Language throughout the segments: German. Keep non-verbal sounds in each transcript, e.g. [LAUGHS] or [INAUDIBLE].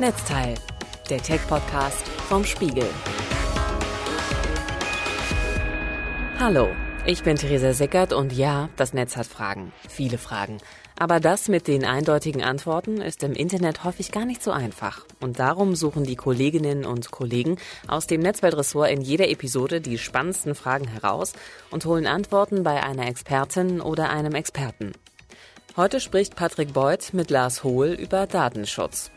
Netzteil, der Tech-Podcast vom Spiegel. Hallo, ich bin Theresa Sickert und ja, das Netz hat Fragen. Viele Fragen. Aber das mit den eindeutigen Antworten ist im Internet häufig gar nicht so einfach. Und darum suchen die Kolleginnen und Kollegen aus dem Netzweltressort in jeder Episode die spannendsten Fragen heraus und holen Antworten bei einer Expertin oder einem Experten. Heute spricht Patrick Beuth mit Lars Hohl über Datenschutz.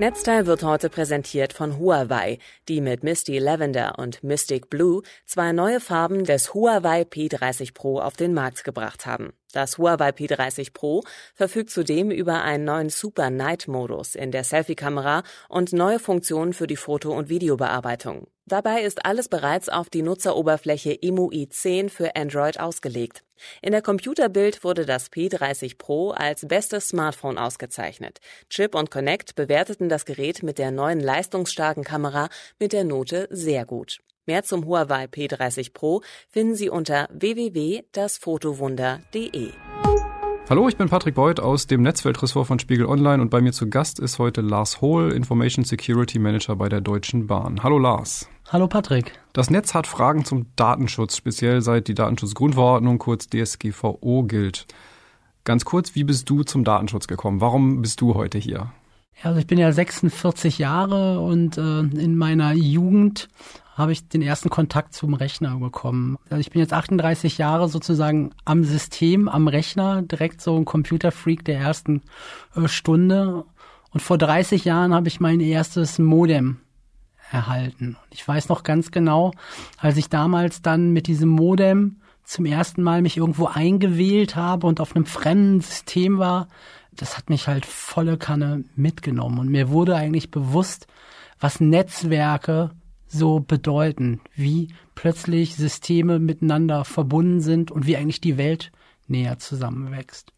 Netzteil wird heute präsentiert von Huawei, die mit Misty Lavender und Mystic Blue zwei neue Farben des Huawei P30 Pro auf den Markt gebracht haben. Das Huawei P30 Pro verfügt zudem über einen neuen Super Night Modus in der Selfie-Kamera und neue Funktionen für die Foto- und Videobearbeitung. Dabei ist alles bereits auf die Nutzeroberfläche EMUI 10 für Android ausgelegt. In der Computerbild wurde das P30 Pro als bestes Smartphone ausgezeichnet. Chip und Connect bewerteten das Gerät mit der neuen leistungsstarken Kamera mit der Note sehr gut. Mehr zum Huawei P30 Pro finden Sie unter www.dasfotowunder.de. Hallo, ich bin Patrick Beuth aus dem Netzweltressort von Spiegel Online und bei mir zu Gast ist heute Lars Hohl, Information Security Manager bei der Deutschen Bahn. Hallo Lars. Hallo Patrick. Das Netz hat Fragen zum Datenschutz, speziell seit die Datenschutzgrundverordnung kurz DSGVO gilt. Ganz kurz, wie bist du zum Datenschutz gekommen? Warum bist du heute hier? Also ich bin ja 46 Jahre und äh, in meiner Jugend habe ich den ersten Kontakt zum Rechner bekommen. Also ich bin jetzt 38 Jahre sozusagen am System, am Rechner, direkt so ein Computerfreak der ersten äh, Stunde. Und vor 30 Jahren habe ich mein erstes Modem erhalten. Und ich weiß noch ganz genau, als ich damals dann mit diesem Modem zum ersten Mal mich irgendwo eingewählt habe und auf einem fremden System war, das hat mich halt volle Kanne mitgenommen. Und mir wurde eigentlich bewusst, was Netzwerke so bedeuten, wie plötzlich Systeme miteinander verbunden sind und wie eigentlich die Welt näher zusammenwächst.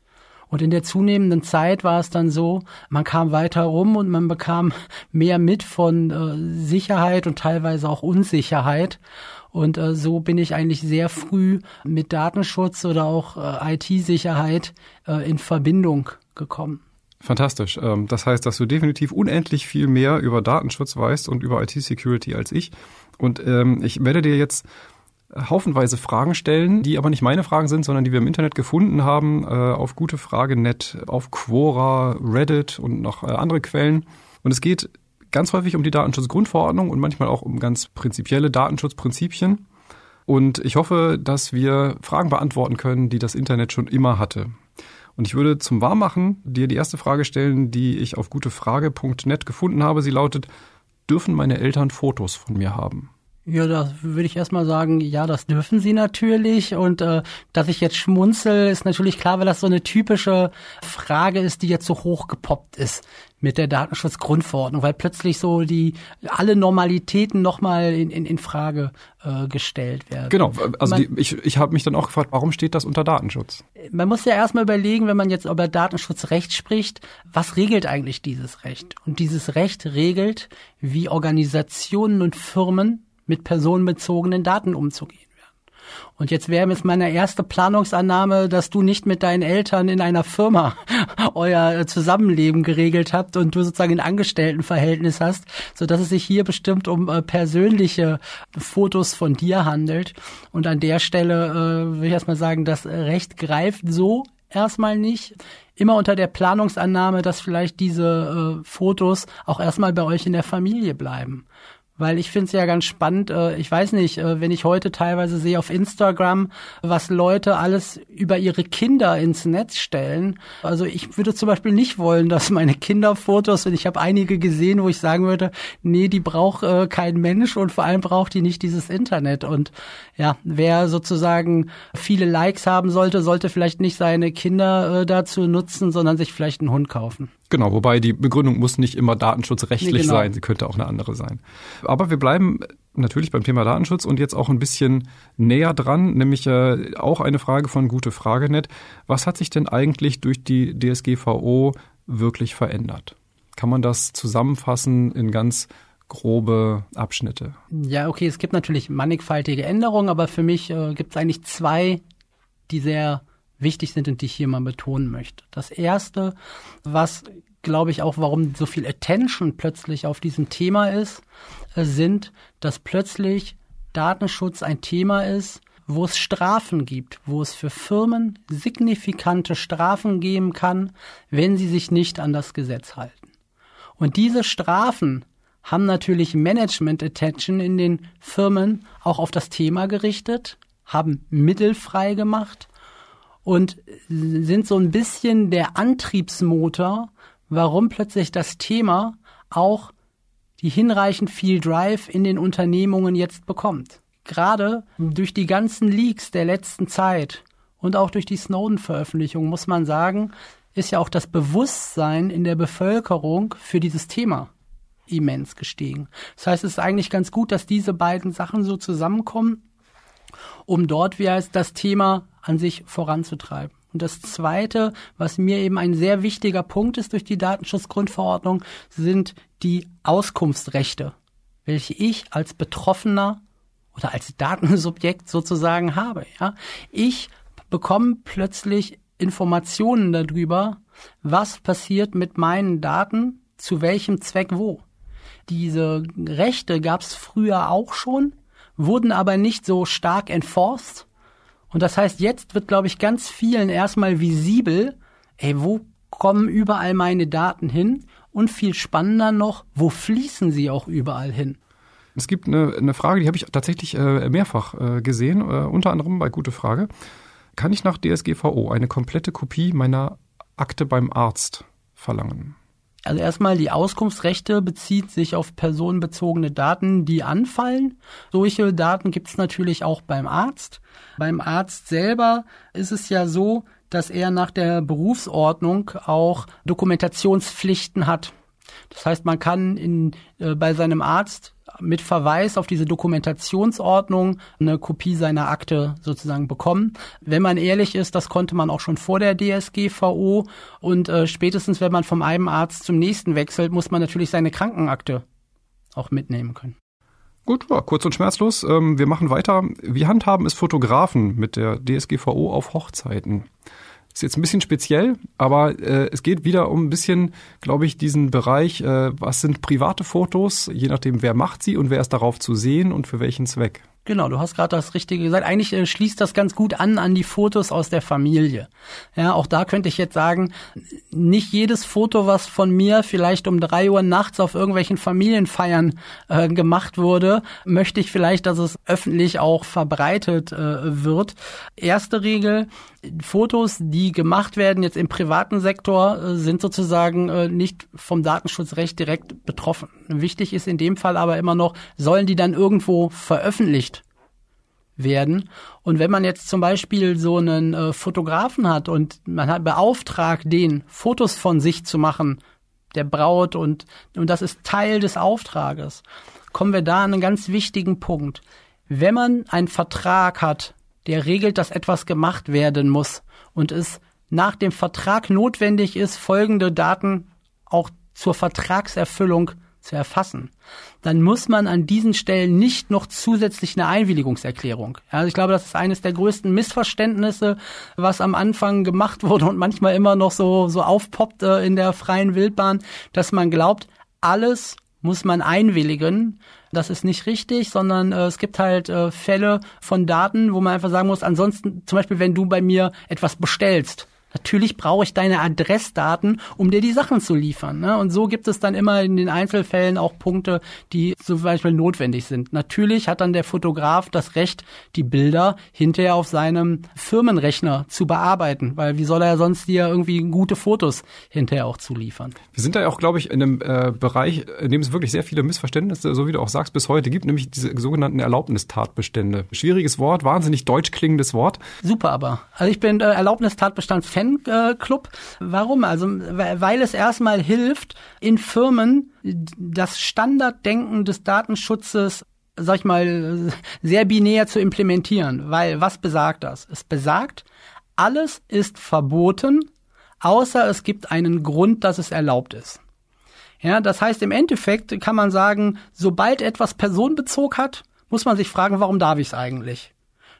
Und in der zunehmenden Zeit war es dann so, man kam weiter rum und man bekam [LAUGHS] mehr mit von äh, Sicherheit und teilweise auch Unsicherheit. Und äh, so bin ich eigentlich sehr früh mit Datenschutz oder auch äh, IT-Sicherheit äh, in Verbindung gekommen. Fantastisch. Ähm, das heißt, dass du definitiv unendlich viel mehr über Datenschutz weißt und über IT-Security als ich. Und ähm, ich werde dir jetzt haufenweise Fragen stellen, die aber nicht meine Fragen sind, sondern die wir im Internet gefunden haben, äh, auf gutefrage.net, auf Quora, Reddit und noch äh, andere Quellen. Und es geht ganz häufig um die Datenschutzgrundverordnung und manchmal auch um ganz prinzipielle Datenschutzprinzipien. Und ich hoffe, dass wir Fragen beantworten können, die das Internet schon immer hatte. Und ich würde zum Warmmachen dir die erste Frage stellen, die ich auf gutefrage.net gefunden habe. Sie lautet, dürfen meine Eltern Fotos von mir haben? Ja, da würde ich erstmal sagen, ja, das dürfen sie natürlich. Und äh, dass ich jetzt schmunzel, ist natürlich klar, weil das so eine typische Frage ist, die jetzt so hochgepoppt ist mit der Datenschutzgrundverordnung, weil plötzlich so die alle Normalitäten nochmal in, in, in Frage äh, gestellt werden. Genau, also man, die, ich, ich habe mich dann auch gefragt, warum steht das unter Datenschutz? Man muss ja erstmal überlegen, wenn man jetzt über Datenschutzrecht spricht, was regelt eigentlich dieses Recht? Und dieses Recht regelt, wie Organisationen und Firmen mit personenbezogenen Daten umzugehen. Und jetzt wäre jetzt meine erste Planungsannahme, dass du nicht mit deinen Eltern in einer Firma [LAUGHS] euer Zusammenleben geregelt habt und du sozusagen ein Angestelltenverhältnis hast, so dass es sich hier bestimmt um äh, persönliche Fotos von dir handelt. Und an der Stelle äh, will ich erstmal sagen, das Recht greift so erstmal nicht. Immer unter der Planungsannahme, dass vielleicht diese äh, Fotos auch erstmal bei euch in der Familie bleiben weil ich finde es ja ganz spannend. Äh, ich weiß nicht, äh, wenn ich heute teilweise sehe auf Instagram, was Leute alles über ihre Kinder ins Netz stellen. Also ich würde zum Beispiel nicht wollen, dass meine Kinderfotos, und ich habe einige gesehen, wo ich sagen würde, nee, die braucht äh, kein Mensch und vor allem braucht die nicht dieses Internet. Und ja, wer sozusagen viele Likes haben sollte, sollte vielleicht nicht seine Kinder dazu nutzen, sondern sich vielleicht einen Hund kaufen. Genau, wobei die Begründung muss nicht immer datenschutzrechtlich nee, genau. sein, sie könnte auch eine andere sein. Aber wir bleiben natürlich beim Thema Datenschutz und jetzt auch ein bisschen näher dran, nämlich äh, auch eine Frage von Gute Fragenet. Was hat sich denn eigentlich durch die DSGVO wirklich verändert? Kann man das zusammenfassen in ganz grobe Abschnitte? Ja, okay, es gibt natürlich mannigfaltige Änderungen, aber für mich äh, gibt es eigentlich zwei, die sehr wichtig sind und die ich hier mal betonen möchte. Das erste, was glaube ich, auch, warum so viel Attention plötzlich auf diesem Thema ist, äh, sind, dass plötzlich Datenschutz ein Thema ist, wo es Strafen gibt, wo es für Firmen signifikante Strafen geben kann, wenn sie sich nicht an das Gesetz halten. Und diese Strafen haben natürlich Management Attention in den Firmen auch auf das Thema gerichtet, haben Mittel frei gemacht und sind so ein bisschen der Antriebsmotor, warum plötzlich das Thema auch die hinreichend viel Drive in den Unternehmungen jetzt bekommt. Gerade durch die ganzen Leaks der letzten Zeit und auch durch die Snowden-Veröffentlichung muss man sagen, ist ja auch das Bewusstsein in der Bevölkerung für dieses Thema immens gestiegen. Das heißt, es ist eigentlich ganz gut, dass diese beiden Sachen so zusammenkommen, um dort wie heißt das Thema an sich voranzutreiben. Und das Zweite, was mir eben ein sehr wichtiger Punkt ist durch die Datenschutzgrundverordnung, sind die Auskunftsrechte, welche ich als Betroffener oder als Datensubjekt sozusagen habe. Ja? Ich bekomme plötzlich Informationen darüber, was passiert mit meinen Daten, zu welchem Zweck wo. Diese Rechte gab es früher auch schon, wurden aber nicht so stark enforced. Und das heißt, jetzt wird, glaube ich, ganz vielen erstmal visibel, ey, wo kommen überall meine Daten hin? Und viel spannender noch, wo fließen sie auch überall hin? Es gibt eine, eine Frage, die habe ich tatsächlich äh, mehrfach äh, gesehen, äh, unter anderem bei Gute Frage. Kann ich nach DSGVO eine komplette Kopie meiner Akte beim Arzt verlangen? Also erstmal die Auskunftsrechte bezieht sich auf personenbezogene Daten, die anfallen. Solche Daten gibt es natürlich auch beim Arzt. Beim Arzt selber ist es ja so, dass er nach der Berufsordnung auch Dokumentationspflichten hat. Das heißt, man kann in, äh, bei seinem Arzt mit Verweis auf diese Dokumentationsordnung eine Kopie seiner Akte sozusagen bekommen. Wenn man ehrlich ist, das konnte man auch schon vor der DSGVO und äh, spätestens wenn man vom einen Arzt zum nächsten wechselt, muss man natürlich seine Krankenakte auch mitnehmen können. Gut, ja, kurz und schmerzlos. Ähm, wir machen weiter. Wie handhaben es Fotografen mit der DSGVO auf Hochzeiten? Ist jetzt ein bisschen speziell, aber äh, es geht wieder um ein bisschen, glaube ich, diesen Bereich, äh, was sind private Fotos, je nachdem, wer macht sie und wer ist darauf zu sehen und für welchen Zweck. Genau, du hast gerade das Richtige gesagt. Eigentlich äh, schließt das ganz gut an an die Fotos aus der Familie. Ja, auch da könnte ich jetzt sagen, nicht jedes Foto, was von mir vielleicht um drei Uhr nachts auf irgendwelchen Familienfeiern äh, gemacht wurde, möchte ich vielleicht, dass es öffentlich auch verbreitet äh, wird. Erste Regel, Fotos, die gemacht werden jetzt im privaten Sektor, äh, sind sozusagen äh, nicht vom Datenschutzrecht direkt betroffen. Wichtig ist in dem Fall aber immer noch, sollen die dann irgendwo veröffentlicht werden. Und wenn man jetzt zum Beispiel so einen äh, Fotografen hat und man hat beauftragt, den Fotos von sich zu machen, der Braut und, und das ist Teil des Auftrages, kommen wir da an einen ganz wichtigen Punkt. Wenn man einen Vertrag hat der regelt, dass etwas gemacht werden muss und es nach dem Vertrag notwendig ist, folgende Daten auch zur Vertragserfüllung zu erfassen, dann muss man an diesen Stellen nicht noch zusätzlich eine Einwilligungserklärung. Also ich glaube, das ist eines der größten Missverständnisse, was am Anfang gemacht wurde und manchmal immer noch so, so aufpoppt äh, in der freien Wildbahn, dass man glaubt, alles muss man einwilligen. Das ist nicht richtig, sondern äh, es gibt halt äh, Fälle von Daten, wo man einfach sagen muss, ansonsten zum Beispiel, wenn du bei mir etwas bestellst, Natürlich brauche ich deine Adressdaten, um dir die Sachen zu liefern. Ne? Und so gibt es dann immer in den Einzelfällen auch Punkte, die zum Beispiel notwendig sind. Natürlich hat dann der Fotograf das Recht, die Bilder hinterher auf seinem Firmenrechner zu bearbeiten, weil wie soll er sonst dir irgendwie gute Fotos hinterher auch zuliefern? Wir sind da ja auch, glaube ich, in einem äh, Bereich, in dem es wirklich sehr viele Missverständnisse, so wie du auch sagst, bis heute gibt, nämlich diese sogenannten Erlaubnistatbestände. Schwieriges Wort, wahnsinnig deutsch klingendes Wort. Super aber. Also ich bin äh, Erlaubnistatbestand Fanclub. Warum? Also, weil es erstmal hilft, in Firmen das Standarddenken des Datenschutzes sag ich mal, sehr binär zu implementieren. Weil, was besagt das? Es besagt, alles ist verboten, außer es gibt einen Grund, dass es erlaubt ist. Ja, das heißt, im Endeffekt kann man sagen, sobald etwas Personenbezug hat, muss man sich fragen, warum darf ich es eigentlich?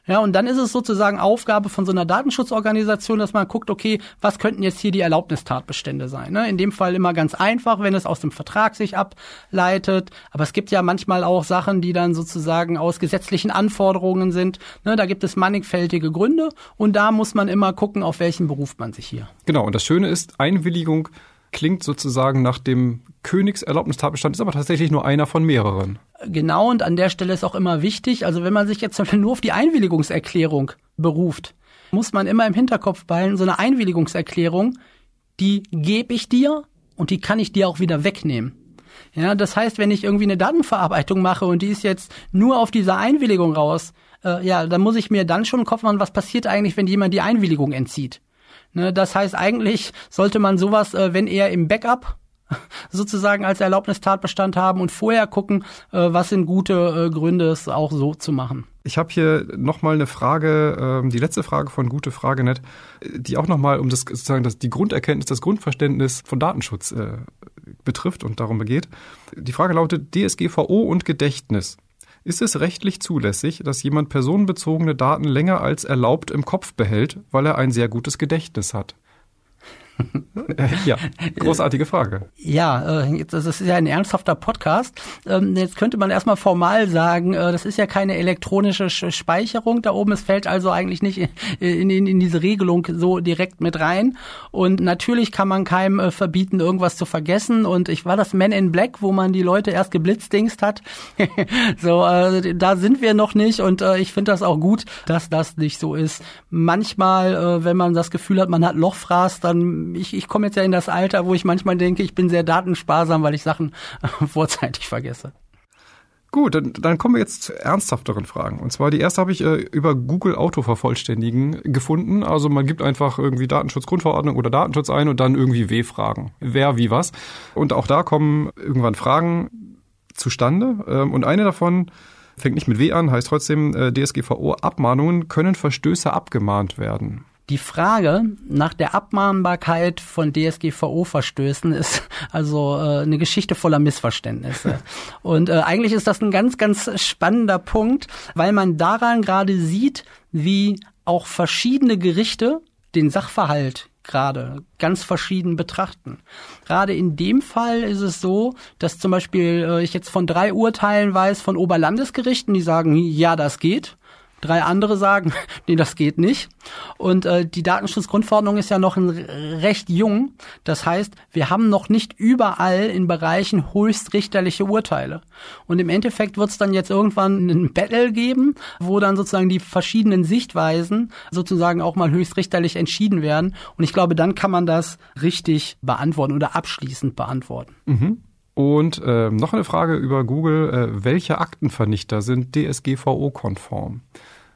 Ja, und dann ist es sozusagen Aufgabe von so einer Datenschutzorganisation, dass man guckt, okay, was könnten jetzt hier die Erlaubnistatbestände sein? Ne? In dem Fall immer ganz einfach, wenn es aus dem Vertrag sich ableitet. Aber es gibt ja manchmal auch Sachen, die dann sozusagen aus gesetzlichen Anforderungen sind. Ne? Da gibt es mannigfältige Gründe und da muss man immer gucken, auf welchen beruft man sich hier. Genau, und das Schöne ist, Einwilligung klingt sozusagen nach dem Königserlaubnistatbestand, ist aber tatsächlich nur einer von mehreren. Genau, und an der Stelle ist auch immer wichtig, also wenn man sich jetzt nur auf die Einwilligungserklärung beruft, muss man immer im Hinterkopf behalten, so eine Einwilligungserklärung, die gebe ich dir und die kann ich dir auch wieder wegnehmen. Ja, das heißt, wenn ich irgendwie eine Datenverarbeitung mache und die ist jetzt nur auf dieser Einwilligung raus, äh, ja, dann muss ich mir dann schon im Kopf machen, was passiert eigentlich, wenn jemand die Einwilligung entzieht. Ne, das heißt, eigentlich sollte man sowas, äh, wenn eher im Backup [LAUGHS] sozusagen als Erlaubnistatbestand haben und vorher gucken, äh, was sind gute äh, Gründe, es auch so zu machen. Ich habe hier nochmal eine Frage, ähm, die letzte Frage von Gute Frage net, die auch nochmal um das sozusagen das, die Grunderkenntnis, das Grundverständnis von Datenschutz äh, betrifft und darum begeht. Die Frage lautet DSGVO und Gedächtnis. Ist es rechtlich zulässig, dass jemand personenbezogene Daten länger als erlaubt im Kopf behält, weil er ein sehr gutes Gedächtnis hat? Äh, ja, großartige Frage. Ja, äh, das ist ja ein ernsthafter Podcast. Ähm, jetzt könnte man erstmal formal sagen, äh, das ist ja keine elektronische Speicherung da oben. Es fällt also eigentlich nicht in, in, in diese Regelung so direkt mit rein. Und natürlich kann man keinem verbieten, irgendwas zu vergessen. Und ich war das Man in Black, wo man die Leute erst geblitzdingst hat. [LAUGHS] so, da sind wir noch nicht. Und ich finde das auch gut, dass das nicht so ist. Manchmal, wenn man das Gefühl hat, man hat Lochfraß, dann ich, ich komme jetzt ja in das Alter, wo ich manchmal denke, ich bin sehr datensparsam, weil ich Sachen [LAUGHS] vorzeitig vergesse. Gut, dann, dann kommen wir jetzt zu ernsthafteren Fragen. Und zwar die erste habe ich äh, über Google Auto vervollständigen gefunden. Also man gibt einfach irgendwie Datenschutzgrundverordnung oder Datenschutz ein und dann irgendwie W-Fragen. Wer, wie, was. Und auch da kommen irgendwann Fragen zustande. Ähm, und eine davon fängt nicht mit W an, heißt trotzdem äh, DSGVO Abmahnungen können Verstöße abgemahnt werden. Die Frage nach der Abmahnbarkeit von DSGVO-Verstößen ist [LAUGHS] also äh, eine Geschichte voller Missverständnisse. [LAUGHS] Und äh, eigentlich ist das ein ganz, ganz spannender Punkt, weil man daran gerade sieht, wie auch verschiedene Gerichte den Sachverhalt gerade ganz verschieden betrachten. Gerade in dem Fall ist es so, dass zum Beispiel äh, ich jetzt von drei Urteilen weiß von Oberlandesgerichten, die sagen, ja, das geht. Drei andere sagen, [LAUGHS] nee, das geht nicht. Und äh, die Datenschutzgrundverordnung ist ja noch ein, recht jung. Das heißt, wir haben noch nicht überall in Bereichen höchstrichterliche Urteile. Und im Endeffekt wird es dann jetzt irgendwann einen Battle geben, wo dann sozusagen die verschiedenen Sichtweisen sozusagen auch mal höchstrichterlich entschieden werden. Und ich glaube, dann kann man das richtig beantworten oder abschließend beantworten. Mhm. Und äh, noch eine Frage über Google. Äh, welche Aktenvernichter sind DSGVO-konform?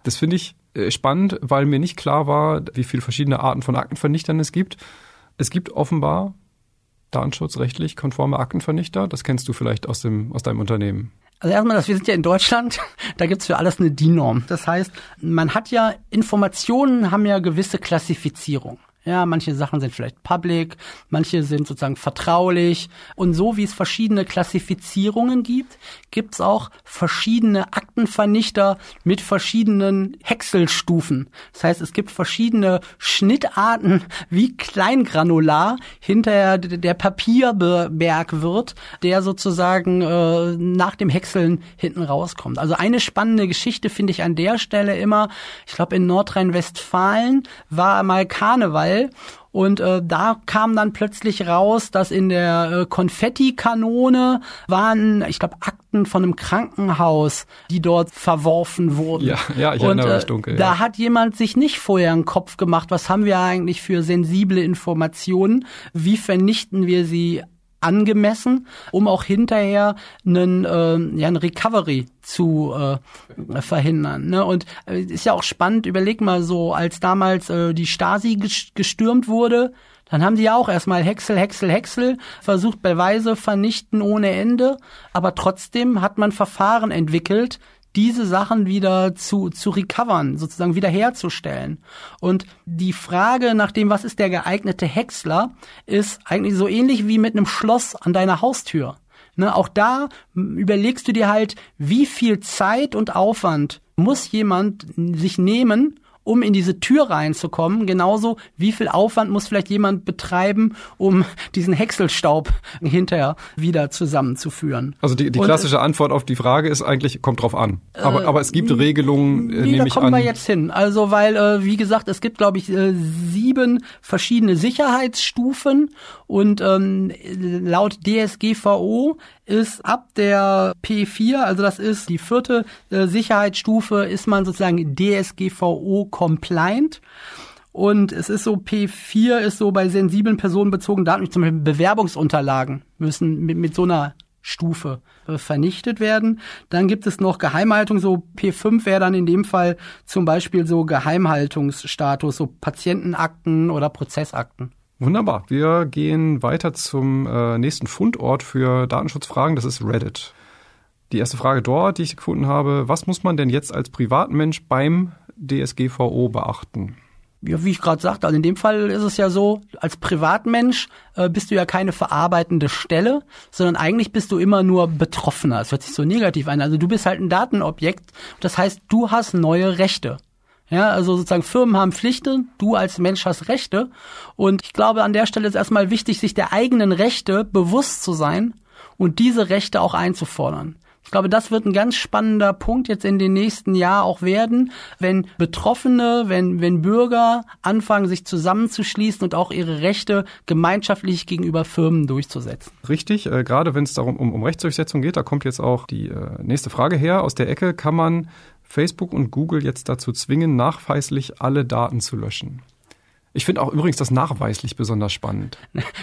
Das finde ich äh, spannend, weil mir nicht klar war, wie viele verschiedene Arten von Aktenvernichtern es gibt. Es gibt offenbar datenschutzrechtlich konforme Aktenvernichter. Das kennst du vielleicht aus, dem, aus deinem Unternehmen. Also erstmal, wir sind ja in Deutschland, [LAUGHS] da gibt's für alles eine DIN-Norm. Das heißt, man hat ja Informationen, haben ja gewisse Klassifizierung. Ja, manche Sachen sind vielleicht public, manche sind sozusagen vertraulich. Und so wie es verschiedene Klassifizierungen gibt, gibt's auch verschiedene Aktenvernichter mit verschiedenen Häckselstufen. Das heißt, es gibt verschiedene Schnittarten, wie kleingranular hinterher der Papierberg wird, der sozusagen äh, nach dem Häckseln hinten rauskommt. Also eine spannende Geschichte finde ich an der Stelle immer, ich glaube in Nordrhein-Westfalen war mal Karneval Teil. Und äh, da kam dann plötzlich raus, dass in der äh, Konfettikanone waren, ich glaube, Akten von einem Krankenhaus, die dort verworfen wurden. Ja, ja ich erinnere mich äh, dunkel. Da hat jemand sich nicht vorher einen Kopf gemacht, was haben wir eigentlich für sensible Informationen, wie vernichten wir sie angemessen, um auch hinterher einen, äh, ja, ein Recovery zu äh, verhindern. Ne? Und äh, ist ja auch spannend, überleg mal so, als damals äh, die Stasi gestürmt wurde, dann haben die ja auch erstmal Häcksel, Häcksel, Häcksel, versucht Beweise vernichten ohne Ende, aber trotzdem hat man Verfahren entwickelt, diese Sachen wieder zu, zu recovern, sozusagen wiederherzustellen. Und die Frage nach dem, was ist der geeignete Häcksler, ist eigentlich so ähnlich wie mit einem Schloss an deiner Haustür. Ne, auch da überlegst du dir halt, wie viel Zeit und Aufwand muss jemand sich nehmen, um in diese Tür reinzukommen. Genauso, wie viel Aufwand muss vielleicht jemand betreiben, um diesen Häckselstaub hinterher wieder zusammenzuführen. Also die, die klassische Antwort auf die Frage ist eigentlich, kommt drauf an. Aber, äh, aber es gibt Regelungen, äh, nehme ich an. Da kommen wir jetzt hin. Also weil, äh, wie gesagt, es gibt, glaube ich, äh, sieben verschiedene Sicherheitsstufen und ähm, laut DSGVO ist ab der P4, also das ist die vierte äh, Sicherheitsstufe, ist man sozusagen DSGVO compliant. Und es ist so, P4 ist so bei sensiblen personenbezogenen Daten, zum Beispiel Bewerbungsunterlagen, müssen mit, mit so einer Stufe äh, vernichtet werden. Dann gibt es noch Geheimhaltung, so P5 wäre dann in dem Fall zum Beispiel so Geheimhaltungsstatus, so Patientenakten oder Prozessakten. Wunderbar. Wir gehen weiter zum äh, nächsten Fundort für Datenschutzfragen. Das ist Reddit. Die erste Frage dort, die ich gefunden habe, was muss man denn jetzt als Privatmensch beim DSGVO beachten? Ja, wie ich gerade sagte, also in dem Fall ist es ja so, als Privatmensch äh, bist du ja keine verarbeitende Stelle, sondern eigentlich bist du immer nur Betroffener. Das hört sich so negativ an. Also du bist halt ein Datenobjekt. Das heißt, du hast neue Rechte. Ja, also sozusagen Firmen haben Pflichten, du als Mensch hast Rechte. Und ich glaube, an der Stelle ist erstmal wichtig, sich der eigenen Rechte bewusst zu sein und diese Rechte auch einzufordern. Ich glaube, das wird ein ganz spannender Punkt jetzt in den nächsten Jahren auch werden, wenn Betroffene, wenn, wenn Bürger anfangen, sich zusammenzuschließen und auch ihre Rechte gemeinschaftlich gegenüber Firmen durchzusetzen. Richtig, äh, gerade wenn es darum um, um Rechtsdurchsetzung geht, da kommt jetzt auch die äh, nächste Frage her. Aus der Ecke kann man Facebook und Google jetzt dazu zwingen, nachweislich alle Daten zu löschen. Ich finde auch übrigens das nachweislich besonders spannend.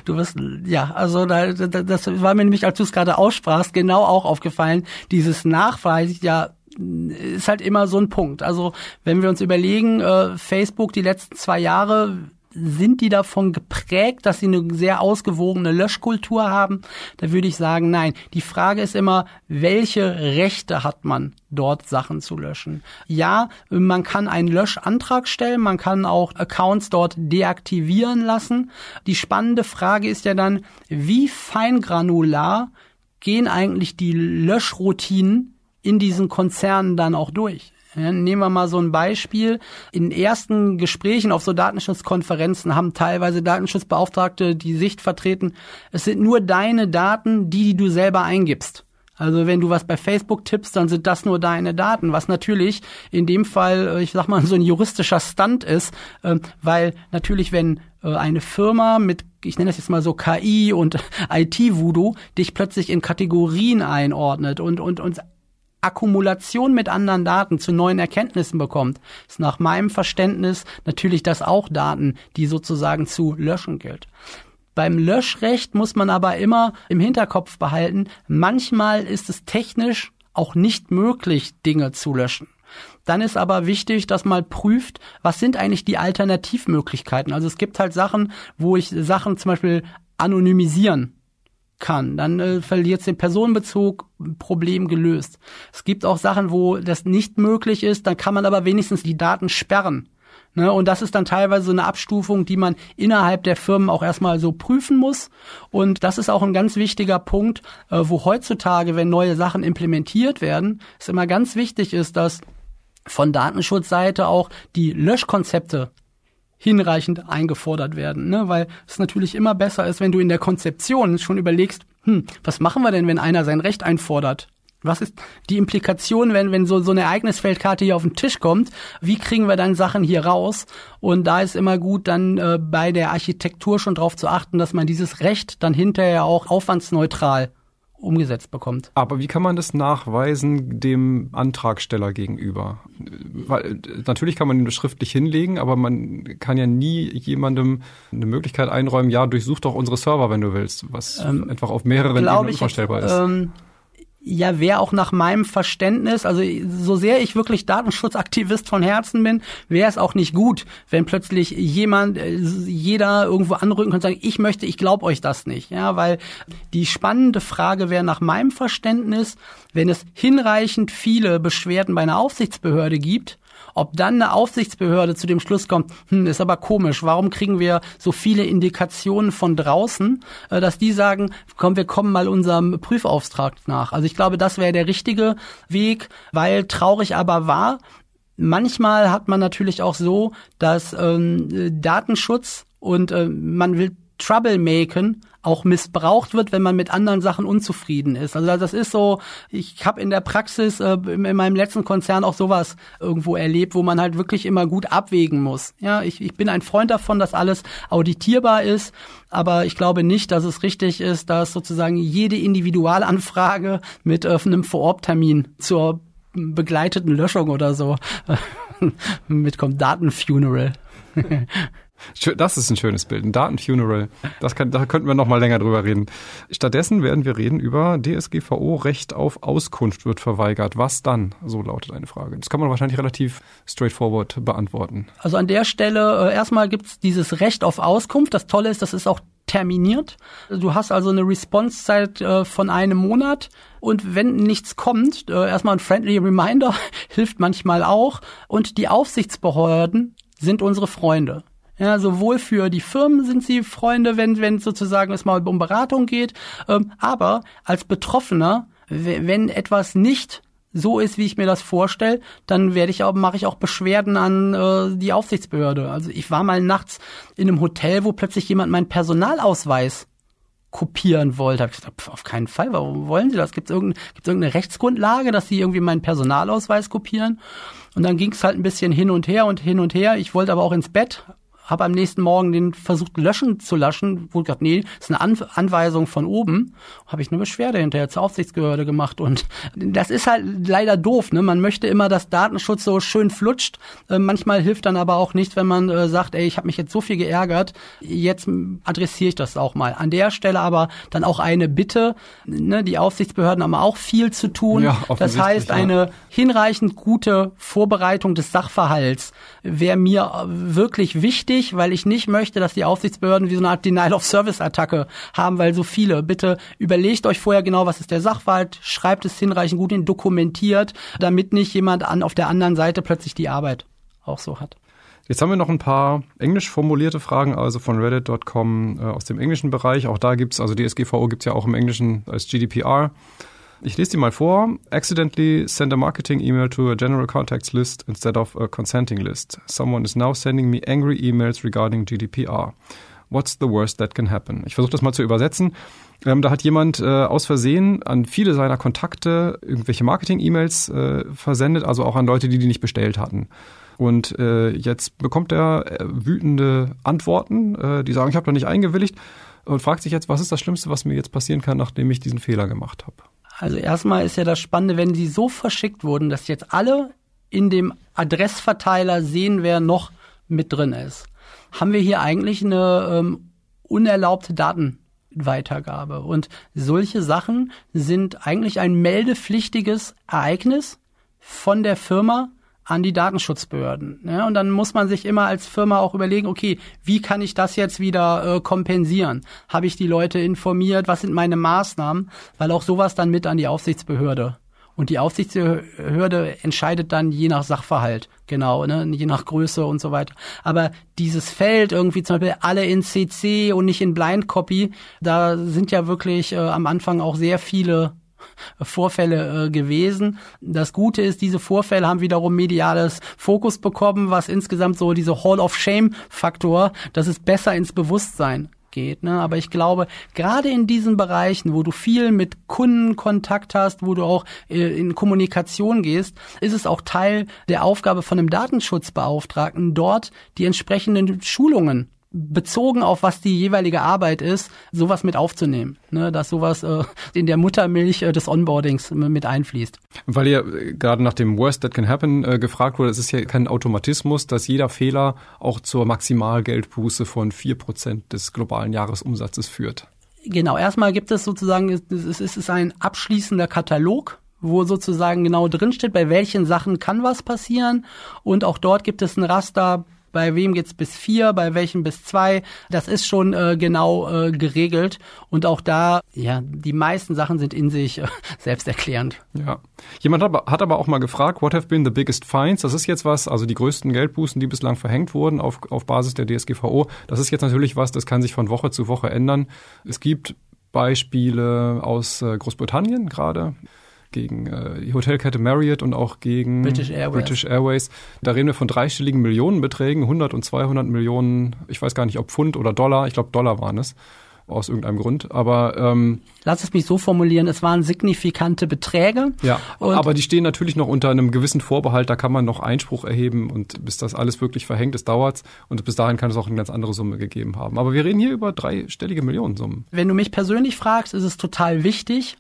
Du wirst, ja, also da, das war mir nämlich, als du es gerade aussprachst, genau auch aufgefallen. Dieses nachweislich, ja, ist halt immer so ein Punkt. Also wenn wir uns überlegen, äh, Facebook die letzten zwei Jahre sind die davon geprägt, dass sie eine sehr ausgewogene Löschkultur haben? Da würde ich sagen, nein. Die Frage ist immer, welche Rechte hat man dort Sachen zu löschen? Ja, man kann einen Löschantrag stellen, man kann auch Accounts dort deaktivieren lassen. Die spannende Frage ist ja dann, wie feingranular gehen eigentlich die Löschroutinen in diesen Konzernen dann auch durch? Nehmen wir mal so ein Beispiel. In ersten Gesprächen auf so Datenschutzkonferenzen haben teilweise Datenschutzbeauftragte die Sicht vertreten, es sind nur deine Daten, die, die du selber eingibst. Also wenn du was bei Facebook tippst, dann sind das nur deine Daten, was natürlich in dem Fall, äh, ich sag mal, [LAUGHS] so ein juristischer Stunt ist, ähm, weil natürlich, wenn äh, eine Firma mit, ich nenne das jetzt mal so KI und [LAUGHS] IT-Voodoo, dich plötzlich in Kategorien einordnet und, und, und Akkumulation mit anderen Daten zu neuen Erkenntnissen bekommt, ist nach meinem Verständnis natürlich das auch Daten, die sozusagen zu löschen gilt. Beim Löschrecht muss man aber immer im Hinterkopf behalten, manchmal ist es technisch auch nicht möglich, Dinge zu löschen. Dann ist aber wichtig, dass man prüft, was sind eigentlich die Alternativmöglichkeiten. Also es gibt halt Sachen, wo ich Sachen zum Beispiel anonymisieren kann. Dann äh, verliert den Personenbezug, Problem gelöst. Es gibt auch Sachen, wo das nicht möglich ist, dann kann man aber wenigstens die Daten sperren. Ne, und das ist dann teilweise so eine Abstufung, die man innerhalb der Firmen auch erstmal so prüfen muss. Und das ist auch ein ganz wichtiger Punkt, äh, wo heutzutage, wenn neue Sachen implementiert werden, es immer ganz wichtig ist, dass von Datenschutzseite auch die Löschkonzepte hinreichend eingefordert werden, ne? weil es natürlich immer besser ist, wenn du in der Konzeption schon überlegst, hm, was machen wir denn, wenn einer sein Recht einfordert? Was ist die Implikation, wenn, wenn so, so eine Ereignisfeldkarte hier auf den Tisch kommt? Wie kriegen wir dann Sachen hier raus? Und da ist immer gut, dann äh, bei der Architektur schon darauf zu achten, dass man dieses Recht dann hinterher auch aufwandsneutral umgesetzt bekommt. Aber wie kann man das nachweisen dem Antragsteller gegenüber? Weil natürlich kann man ihn schriftlich hinlegen, aber man kann ja nie jemandem eine Möglichkeit einräumen, ja, durchsuch doch unsere Server, wenn du willst, was ähm, einfach auf mehreren Ebenen vorstellbar ist. Ähm, ja, wäre auch nach meinem Verständnis, also so sehr ich wirklich Datenschutzaktivist von Herzen bin, wäre es auch nicht gut, wenn plötzlich jemand, äh, jeder irgendwo anrücken kann und sagen, ich möchte, ich glaube euch das nicht. Ja, weil die spannende Frage wäre nach meinem Verständnis, wenn es hinreichend viele Beschwerden bei einer Aufsichtsbehörde gibt, Ob dann eine Aufsichtsbehörde zu dem Schluss kommt, hm, ist aber komisch, warum kriegen wir so viele Indikationen von draußen, äh, dass die sagen, komm, wir kommen mal unserem Prüfauftrag nach. Also ich glaube, das wäre der richtige Weg, weil traurig aber wahr, manchmal hat man natürlich auch so, dass ähm, Datenschutz und äh, man will Troublemaken auch missbraucht wird, wenn man mit anderen Sachen unzufrieden ist. Also das ist so, ich habe in der Praxis äh, in meinem letzten Konzern auch sowas irgendwo erlebt, wo man halt wirklich immer gut abwägen muss. Ja, ich, ich bin ein Freund davon, dass alles auditierbar ist, aber ich glaube nicht, dass es richtig ist, dass sozusagen jede Individualanfrage mit äh, einem Vororttermin zur begleiteten Löschung oder so [LAUGHS] mitkommt. Datenfuneral. [LAUGHS] Das ist ein schönes Bild, ein Datenfuneral. Das kann, da könnten wir noch mal länger drüber reden. Stattdessen werden wir reden über DSGVO, Recht auf Auskunft wird verweigert. Was dann? So lautet eine Frage. Das kann man wahrscheinlich relativ straightforward beantworten. Also an der Stelle äh, erstmal gibt es dieses Recht auf Auskunft. Das Tolle ist, das ist auch terminiert. Du hast also eine Response-Zeit äh, von einem Monat und wenn nichts kommt, äh, erstmal ein friendly Reminder [LAUGHS] hilft manchmal auch und die Aufsichtsbehörden sind unsere Freunde. Ja, sowohl für die Firmen sind sie Freunde, wenn, wenn sozusagen es mal um Beratung geht, ähm, aber als Betroffener, wenn etwas nicht so ist, wie ich mir das vorstelle, dann werde ich auch, mache ich auch Beschwerden an äh, die Aufsichtsbehörde. Also ich war mal nachts in einem Hotel, wo plötzlich jemand meinen Personalausweis kopieren wollte. Hab ich gesagt, auf keinen Fall, warum wollen Sie das? Gibt es irgendeine, irgendeine Rechtsgrundlage, dass Sie irgendwie meinen Personalausweis kopieren? Und dann ging es halt ein bisschen hin und her und hin und her. Ich wollte aber auch ins Bett, habe am nächsten Morgen den versucht löschen zu löschen, ich gesagt, nee, das ist eine An Anweisung von oben, habe ich eine Beschwerde hinterher zur Aufsichtsbehörde gemacht und das ist halt leider doof, ne? Man möchte immer, dass Datenschutz so schön flutscht. Äh, manchmal hilft dann aber auch nicht, wenn man äh, sagt, ey, ich habe mich jetzt so viel geärgert, jetzt adressiere ich das auch mal. An der Stelle aber dann auch eine Bitte, ne? Die Aufsichtsbehörden haben auch viel zu tun. Ja, das heißt, ja. eine hinreichend gute Vorbereitung des Sachverhalts wäre mir wirklich wichtig wichtig, weil ich nicht möchte, dass die Aufsichtsbehörden wie so eine Art Denial-of-Service-Attacke haben, weil so viele. Bitte überlegt euch vorher genau, was ist der Sachverhalt, schreibt es hinreichend gut hin, dokumentiert, damit nicht jemand an auf der anderen Seite plötzlich die Arbeit auch so hat. Jetzt haben wir noch ein paar englisch formulierte Fragen, also von reddit.com äh, aus dem englischen Bereich. Auch da gibt's also DSGVO gibt's ja auch im Englischen als GDPR. Ich lese die mal vor. Accidentally send a marketing email to a general contacts list instead of a consenting list. Someone is now sending me angry emails regarding GDPR. What's the worst that can happen? Ich versuche das mal zu übersetzen. Ähm, da hat jemand äh, aus Versehen an viele seiner Kontakte irgendwelche Marketing-E-Mails äh, versendet, also auch an Leute, die die nicht bestellt hatten. Und äh, jetzt bekommt er äh, wütende Antworten, äh, die sagen, ich habe da nicht eingewilligt und fragt sich jetzt, was ist das Schlimmste, was mir jetzt passieren kann, nachdem ich diesen Fehler gemacht habe. Also erstmal ist ja das Spannende, wenn sie so verschickt wurden, dass jetzt alle in dem Adressverteiler sehen, wer noch mit drin ist. Haben wir hier eigentlich eine ähm, unerlaubte Datenweitergabe. Und solche Sachen sind eigentlich ein meldepflichtiges Ereignis von der Firma an die Datenschutzbehörden. Ja, und dann muss man sich immer als Firma auch überlegen, okay, wie kann ich das jetzt wieder äh, kompensieren? Habe ich die Leute informiert? Was sind meine Maßnahmen? Weil auch sowas dann mit an die Aufsichtsbehörde. Und die Aufsichtsbehörde entscheidet dann je nach Sachverhalt, genau, ne, je nach Größe und so weiter. Aber dieses Feld irgendwie zum Beispiel alle in CC und nicht in Blind Copy, da sind ja wirklich äh, am Anfang auch sehr viele Vorfälle äh, gewesen. Das Gute ist, diese Vorfälle haben wiederum mediales Fokus bekommen, was insgesamt so diese Hall of Shame Faktor, dass es besser ins Bewusstsein geht. Ne? Aber ich glaube, gerade in diesen Bereichen, wo du viel mit Kunden Kontakt hast, wo du auch äh, in Kommunikation gehst, ist es auch Teil der Aufgabe von einem Datenschutzbeauftragten, dort die entsprechenden Schulungen bezogen auf was die jeweilige Arbeit ist, sowas mit aufzunehmen, ne, dass sowas äh, in der Muttermilch äh, des Onboardings mit einfließt. Weil ihr äh, gerade nach dem Worst That Can Happen äh, gefragt wurde, es ist ja kein Automatismus, dass jeder Fehler auch zur Maximalgeldbuße von vier Prozent des globalen Jahresumsatzes führt. Genau, erstmal gibt es sozusagen, es ist ein abschließender Katalog wo sozusagen genau drinsteht, bei welchen Sachen kann was passieren. Und auch dort gibt es ein Raster bei wem geht's bis vier, bei welchem bis zwei. Das ist schon äh, genau äh, geregelt und auch da, ja, die meisten Sachen sind in sich äh, [LAUGHS] selbsterklärend. Ja. Jemand hat, hat aber auch mal gefragt, what have been the biggest fines? Das ist jetzt was, also die größten Geldbußen, die bislang verhängt wurden auf, auf Basis der DSGVO. Das ist jetzt natürlich was, das kann sich von Woche zu Woche ändern. Es gibt Beispiele aus äh, Großbritannien gerade gegen äh, die Hotelkette Marriott und auch gegen British Airways. British Airways. Da reden wir von dreistelligen Millionenbeträgen, 100 und 200 Millionen, ich weiß gar nicht, ob Pfund oder Dollar, ich glaube Dollar waren es, aus irgendeinem Grund. Aber ähm, Lass es mich so formulieren, es waren signifikante Beträge. ja, aber die stehen natürlich noch unter einem gewissen Vorbehalt, da kann man noch Einspruch erheben und bis das alles wirklich verhängt ist, dauert's und bis dahin kann es auch eine ganz andere Summe gegeben haben. Aber wir reden hier über dreistellige Millionensummen. Wenn du mich persönlich fragst, ist es total wichtig,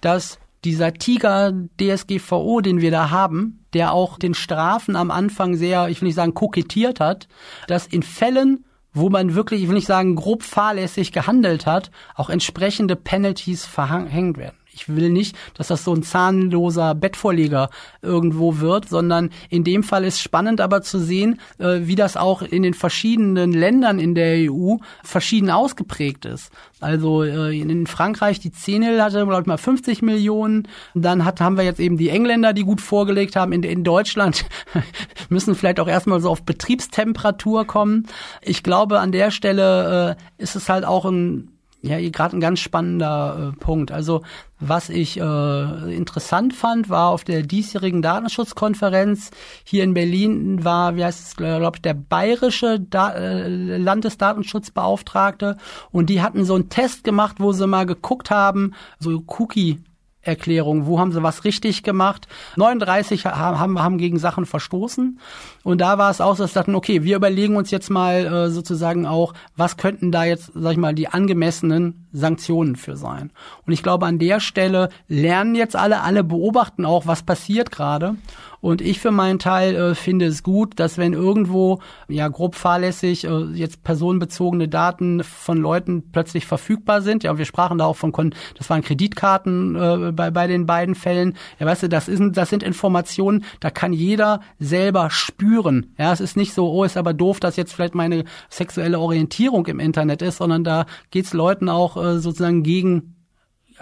dass dieser Tiger DSGVO, den wir da haben, der auch den Strafen am Anfang sehr, ich will nicht sagen kokettiert hat, dass in Fällen, wo man wirklich, ich will nicht sagen grob fahrlässig gehandelt hat, auch entsprechende Penalties verhängt werden. Ich will nicht, dass das so ein zahnloser Bettvorleger irgendwo wird, sondern in dem Fall ist spannend aber zu sehen, äh, wie das auch in den verschiedenen Ländern in der EU verschieden ausgeprägt ist. Also äh, in Frankreich, die Zenel hatte, glaube ich mal, 50 Millionen. Dann hat, haben wir jetzt eben die Engländer, die gut vorgelegt haben. In, in Deutschland [LAUGHS] müssen vielleicht auch erstmal so auf Betriebstemperatur kommen. Ich glaube, an der Stelle äh, ist es halt auch ein ja, gerade ein ganz spannender äh, Punkt. Also was ich äh, interessant fand, war auf der diesjährigen Datenschutzkonferenz hier in Berlin war, wie heißt es, glaube ich, der bayerische da äh, Landesdatenschutzbeauftragte und die hatten so einen Test gemacht, wo sie mal geguckt haben, so Cookie Erklärung, wo haben sie was richtig gemacht? 39 haben, haben, gegen Sachen verstoßen. Und da war es auch so, dass dachten, okay, wir überlegen uns jetzt mal äh, sozusagen auch, was könnten da jetzt, sag ich mal, die angemessenen Sanktionen für sein. Und ich glaube, an der Stelle lernen jetzt alle, alle beobachten auch, was passiert gerade. Und ich für meinen Teil äh, finde es gut, dass wenn irgendwo ja grob fahrlässig äh, jetzt personenbezogene Daten von Leuten plötzlich verfügbar sind, ja, wir sprachen da auch von, Kon das waren Kreditkarten äh, bei, bei den beiden Fällen, ja, weißt du, das, ist, das sind Informationen, da kann jeder selber spüren. Ja, es ist nicht so, oh, ist aber doof, dass jetzt vielleicht meine sexuelle Orientierung im Internet ist, sondern da geht's Leuten auch äh, sozusagen gegen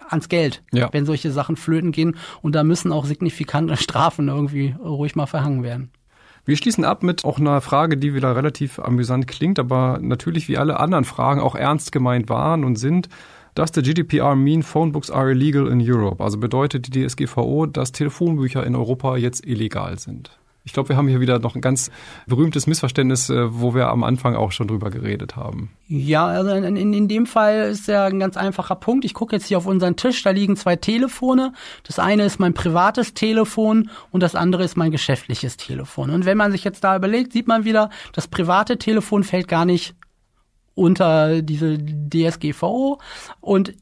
ans Geld, Ja. wenn solche Sachen flöten gehen. Und da müssen auch signifikante [LAUGHS] Strafen irgendwie ruhig mal verhangen werden. Wir schließen ab mit auch einer Frage, die wieder relativ amüsant klingt, aber natürlich wie alle anderen Fragen auch ernst gemeint waren und sind. Does the GDPR mean phone books are illegal in Europe? Also bedeutet die DSGVO, dass Telefonbücher in Europa jetzt illegal sind? Ich glaube, wir haben hier wieder noch ein ganz berühmtes Missverständnis, äh, wo wir am Anfang auch schon drüber geredet haben. Ja, also in, in, in dem Fall ist ja ein ganz einfacher Punkt. Ich gucke jetzt hier auf unseren Tisch, da liegen zwei Telefone. Das eine ist mein privates Telefon und das andere ist mein geschäftliches Telefon. Und wenn man sich jetzt da überlegt, sieht man wieder, das private Telefon fällt gar nicht unter diese DSGVO und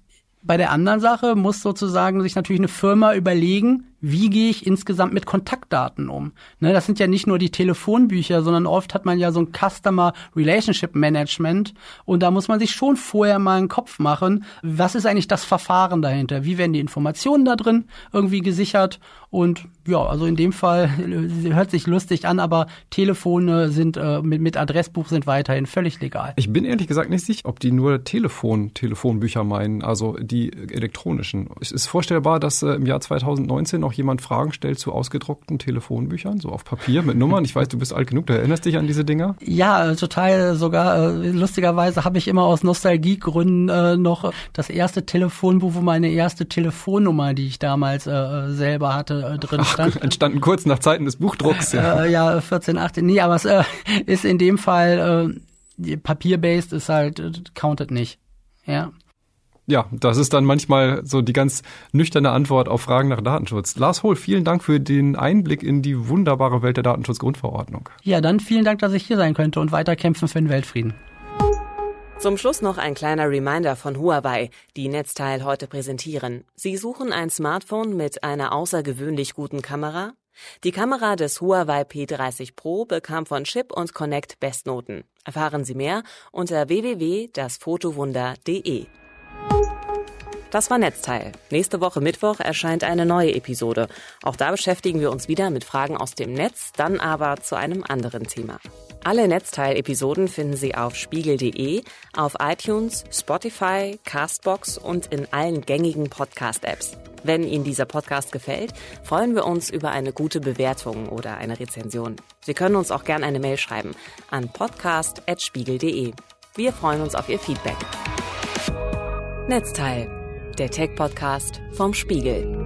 bei der anderen Sache muss sozusagen sich natürlich eine Firma überlegen, wie gehe ich insgesamt mit Kontaktdaten um? Ne, das sind ja nicht nur die Telefonbücher, sondern oft hat man ja so ein Customer Relationship Management und da muss man sich schon vorher mal einen Kopf machen, was ist eigentlich das Verfahren dahinter? Wie werden die Informationen da drin irgendwie gesichert? Und ja, also in dem Fall [LAUGHS] hört sich lustig an, aber Telefone sind äh, mit, mit Adressbuch sind weiterhin völlig legal. Ich bin ehrlich gesagt nicht sicher, ob die nur Telefon, Telefonbücher meinen, also die elektronischen. Es ist vorstellbar, dass äh, im Jahr 2019 noch jemand Fragen stellt zu ausgedruckten Telefonbüchern, so auf Papier mit Nummern. Ich weiß, du bist alt genug, du erinnerst dich an diese Dinger. Ja, äh, total sogar. Äh, lustigerweise habe ich immer aus Nostalgiegründen äh, noch das erste Telefonbuch, wo meine erste Telefonnummer, die ich damals äh, selber hatte, äh, drin stand. [LAUGHS] Entstanden kurz nach Zeiten des Buchdrucks. Ja. Äh, ja, 14, 18. Nee, aber es äh, ist in dem Fall äh, papier-based ist halt äh, counted nicht. Ja. Ja, das ist dann manchmal so die ganz nüchterne Antwort auf Fragen nach Datenschutz. Lars Hohl, vielen Dank für den Einblick in die wunderbare Welt der Datenschutzgrundverordnung. Ja, dann vielen Dank, dass ich hier sein könnte und weiter kämpfen für den Weltfrieden. Zum Schluss noch ein kleiner Reminder von Huawei, die Netzteil heute präsentieren. Sie suchen ein Smartphone mit einer außergewöhnlich guten Kamera? Die Kamera des Huawei P30 Pro bekam von Chip und Connect Bestnoten. Erfahren Sie mehr unter www.dasfotowunder.de. Das war Netzteil. Nächste Woche Mittwoch erscheint eine neue Episode. Auch da beschäftigen wir uns wieder mit Fragen aus dem Netz, dann aber zu einem anderen Thema. Alle Netzteil-Episoden finden Sie auf spiegel.de, auf iTunes, Spotify, Castbox und in allen gängigen Podcast-Apps. Wenn Ihnen dieser Podcast gefällt, freuen wir uns über eine gute Bewertung oder eine Rezension. Sie können uns auch gerne eine Mail schreiben an podcast.spiegel.de. Wir freuen uns auf Ihr Feedback. Netzteil, der Tech-Podcast vom Spiegel.